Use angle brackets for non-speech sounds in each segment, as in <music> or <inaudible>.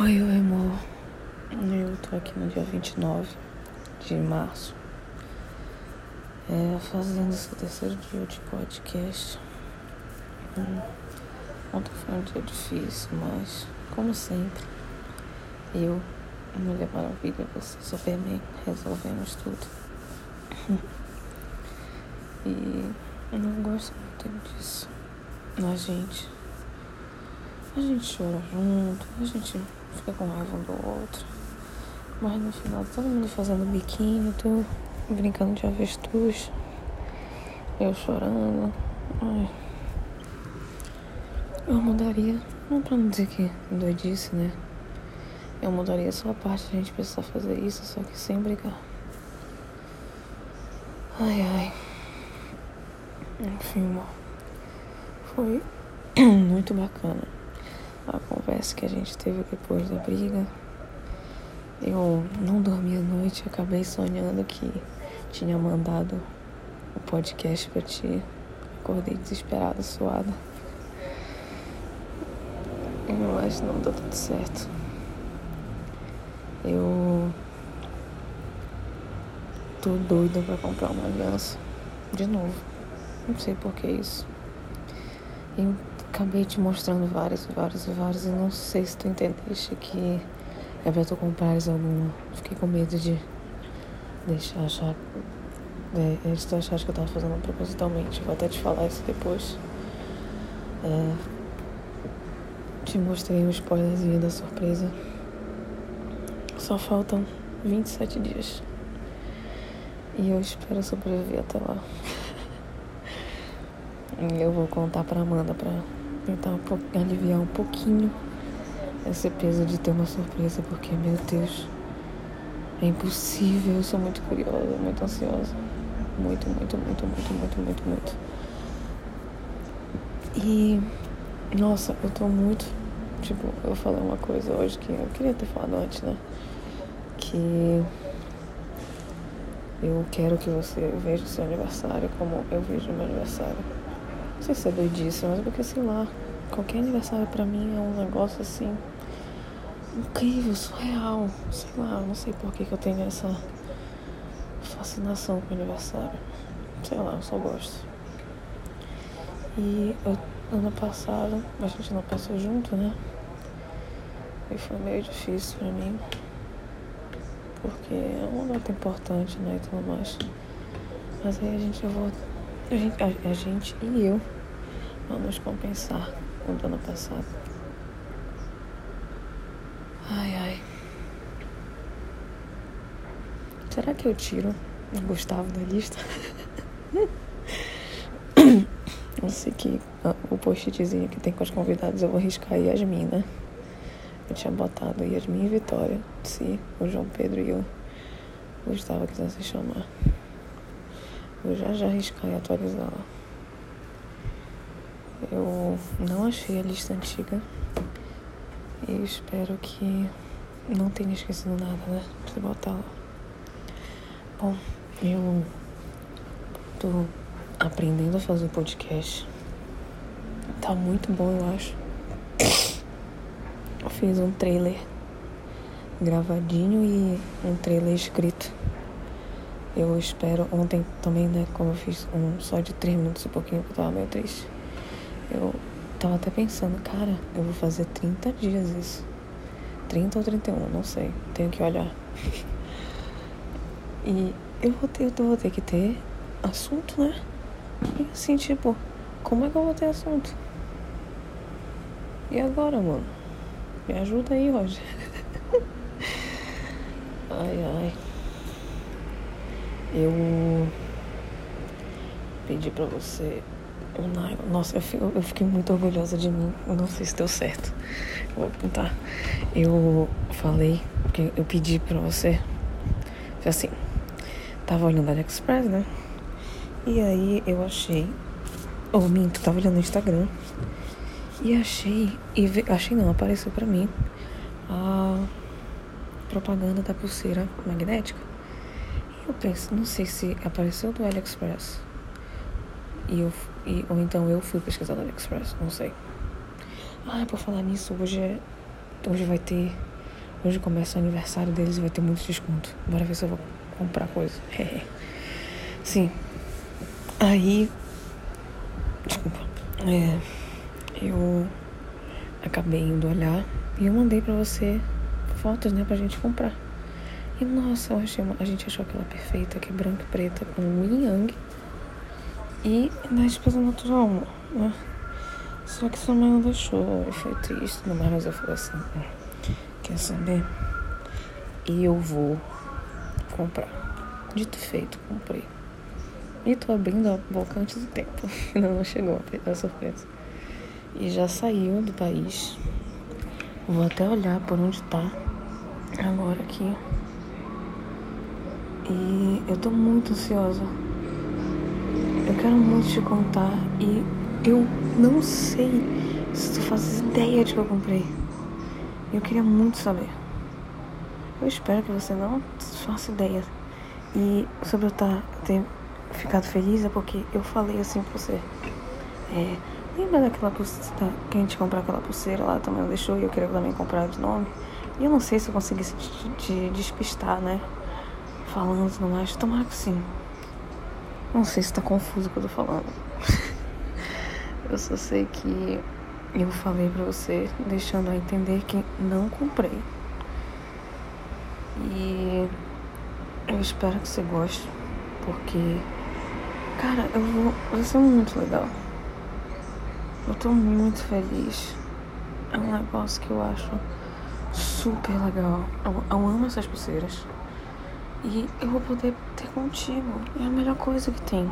Oi, oi, amor. Eu tô aqui no dia 29 de março. É, fazendo esse terceiro dia de podcast. Hum, ontem foi um dia difícil, mas, como sempre, eu, Mulher Maravilha, você, Superman, resolvemos tudo. e eu não gosto muito disso. A gente. A gente chora junto, a gente fica com raiva um do outro. Mas no final todo mundo fazendo biquinho, tu brincando de avestruz. Eu chorando. Ai. Eu mudaria, não pra não dizer que doidice, né? Eu mudaria só a parte de a gente precisar fazer isso, só que sem brigar. Ai, ai. Enfim, amor. Foi <clears throat> muito bacana a conversa que a gente teve depois da briga. Eu não dormi à noite, acabei sonhando que tinha mandado o podcast pra ti. Acordei desesperada, suada. Mas não deu tudo certo. Eu tô doida pra comprar uma aliança. De novo. Não sei por que isso. Eu acabei te mostrando várias, várias, várias. E não sei se tu entendeste que é pra tu comprares alguma. Fiquei com medo de deixar achar. É, eles tu achaste que eu tava fazendo propositalmente. Vou até te falar isso depois. É, te mostrei um spoilerzinho da surpresa. Só faltam 27 dias. E eu espero sobreviver até lá. <laughs> e eu vou contar pra Amanda pra tentar aliviar um pouquinho esse peso de ter uma surpresa, porque, meu Deus, é impossível. Eu sou muito curiosa, muito ansiosa. Muito, muito, muito, muito, muito, muito, muito. E, nossa, eu tô muito. Tipo, eu falei uma coisa hoje que eu queria ter falado antes, né? Que eu quero que você veja o seu aniversário como eu vejo o meu aniversário. Sei se é doidice, mas porque, sei lá, qualquer aniversário pra mim é um negócio assim incrível, surreal. Sei lá, não sei por que, que eu tenho essa fascinação com aniversário. Sei lá, eu só gosto. E eu, ano passado, a gente não passou junto, né? E foi meio difícil pra mim. Porque é uma data importante, né? E tudo mais. Mas aí a gente volta. A gente, a, a gente e eu vamos compensar o do ano passado. Ai, ai. Será que eu tiro o Gustavo da lista? <coughs> Eu sei que o post-itzinho que tem com os convidados eu vou riscar Yasmin, né? Eu tinha botado Yasmin e Vitória, se o João Pedro e o Gustavo quisessem chamar. Vou já já riscar e atualizar lá. Eu não achei a lista antiga. E espero que não tenha esquecido nada, né? De botar lá. Bom, eu tô aprendendo a fazer podcast. Tá muito bom, eu acho. Eu fiz um trailer gravadinho e um trailer escrito. Eu espero, ontem também, né, como eu fiz um só de 3 minutos e pouquinho, que eu tava meio triste. Eu tava até pensando, cara, eu vou fazer 30 dias isso. 30 ou 31, não sei. Tenho que olhar. <laughs> e eu vou ter, eu vou ter que ter assunto, né? E assim, tipo, como é que eu vou ter assunto? E agora, mano? Me ajuda aí, Roger. <laughs> ai, ai. Eu pedi pra você nylon. Nossa, eu, fico, eu fiquei muito orgulhosa de mim. Eu não sei se deu certo. Eu vou apontar. Eu falei, porque eu pedi pra você. Assim, tava olhando AliExpress, né? E aí eu achei. Ou oh, minto, tava olhando no Instagram. E achei. E ve, achei não, apareceu pra mim a propaganda da pulseira magnética. Eu penso, não sei se apareceu do AliExpress. E eu, e, ou então eu fui pesquisar no AliExpress, não sei. Ah, por falar nisso, hoje é hoje vai ter. Hoje começa o aniversário deles e vai ter muito desconto. Bora ver se eu vou comprar coisa. <laughs> Sim. Aí. Desculpa. É, eu acabei indo olhar e eu mandei pra você fotos, né, pra gente comprar. E nossa, a gente achou aquela perfeita, que é branca e preta, com yin yang. E na despesa natural, né? Só que sua mãe não deixou, foi triste, mas eu falei assim, quer saber? E eu vou comprar. Dito feito, comprei. E tô abrindo a boca antes do tempo. <laughs> Ainda não chegou a surpresa. E já saiu do país. Vou até olhar por onde tá. Agora aqui. E eu tô muito ansiosa. Eu quero muito te contar e eu não sei se tu fazes ideia de que eu comprei. Eu queria muito saber. Eu espero que você não faça ideia. E sobre eu tá, ter ficado feliz é porque eu falei assim pra você. É, lembra daquela pulseira que a gente comprou aquela pulseira lá também não deixou e eu queria também comprar de nome? E eu não sei se eu consegui te despistar, né? Falando e tudo mais. Tomara que sim. Não sei se tá confuso o que eu tô falando. <laughs> eu só sei que eu falei pra você, deixando a entender que não comprei. E eu espero que você goste, porque, cara, eu vou. Vai ser muito legal. Eu tô muito feliz. É um negócio que eu acho super legal. Eu, eu amo essas pulseiras. E eu vou poder ter contigo. É a melhor coisa que tem.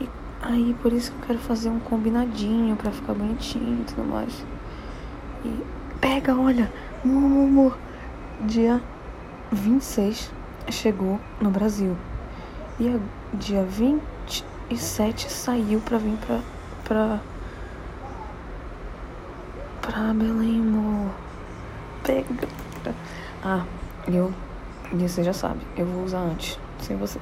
E aí, por isso que eu quero fazer um combinadinho pra ficar bonitinho e tudo mais. E pega, olha, amor, amor. Dia 26 chegou no Brasil. E a, dia 27 saiu pra vir pra. pra. pra Belém, amor. Pega. Ah, eu e você já sabe, eu vou usar antes, sem você.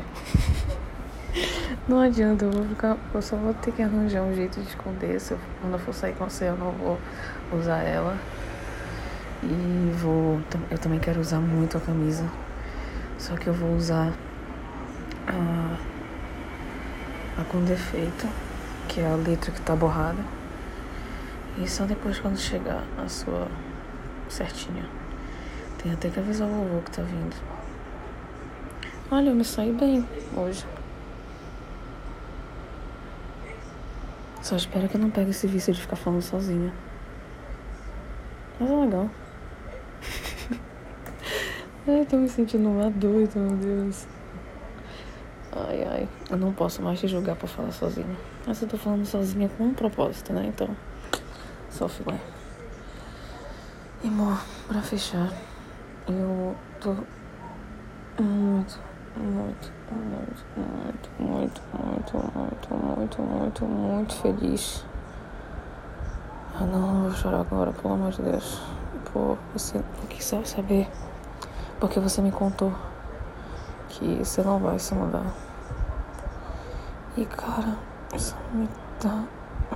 <laughs> não adianta, eu vou ficar. Eu só vou ter que arranjar um jeito de esconder. Se eu, quando eu for sair com você, eu não vou usar ela. E vou. Eu também quero usar muito a camisa. Só que eu vou usar a, a com defeito, que é a letra que tá borrada. E só depois quando chegar a sua certinha. Tem até que avisar o vovô que tá vindo. Olha, eu me saí bem hoje. Só espero que eu não pegue esse vício de ficar falando sozinha. Mas é legal. <laughs> ai, tô me sentindo uma doida, meu Deus. Ai, ai. Eu não posso mais te julgar por falar sozinha. Mas eu tô falando sozinha com um propósito, né? Então, só filé. E, amor, pra fechar, eu tô muito muito, muito, muito, muito, muito, muito, muito, muito muito feliz. Ah, eu não vou chorar agora, pelo amor de Deus. Pô, você não quis saber. Porque você me contou que você não vai se mudar. E cara, isso me dá.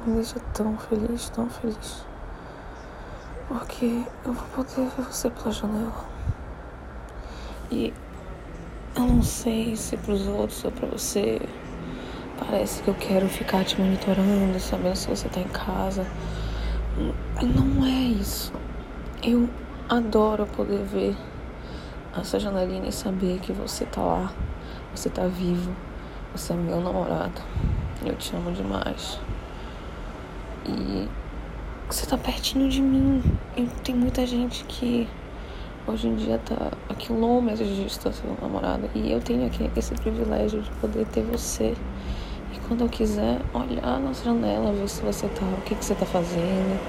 me deixa tão feliz, tão feliz. Porque eu vou poder ver você pela janela. E eu não sei se pros outros ou pra você parece que eu quero ficar te monitorando, sabendo se você tá em casa. Não é isso. Eu adoro poder ver essa janelinha e saber que você tá lá, você tá vivo, você é meu namorado. Eu te amo demais. E você tá pertinho de mim. E tem muita gente que hoje em dia tá a quilômetros de distância do namorado. E eu tenho aqui esse privilégio de poder ter você. E quando eu quiser olhar na janela, ver se você tá. O que, que você tá fazendo,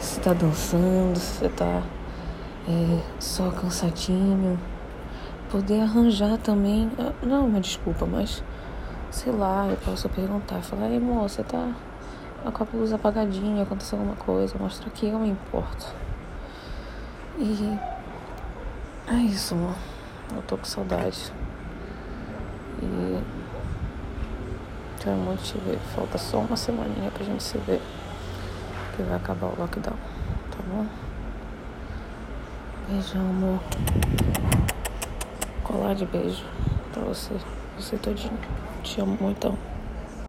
se tá dançando, se você tá é, só cansadinho. Poder arranjar também. Ah, não é uma desculpa, mas sei lá, eu posso perguntar, falar, ei moça, você tá com a luz apagadinha, aconteceu alguma coisa, mostrar que eu me importo. E é isso, amor. Eu tô com saudade. E quero muito te ver. Falta só uma semaninha pra gente se ver. Que vai acabar o lockdown, tá bom? Beijão, amor. Colar de beijo pra você. Você todinho. Te amo muito.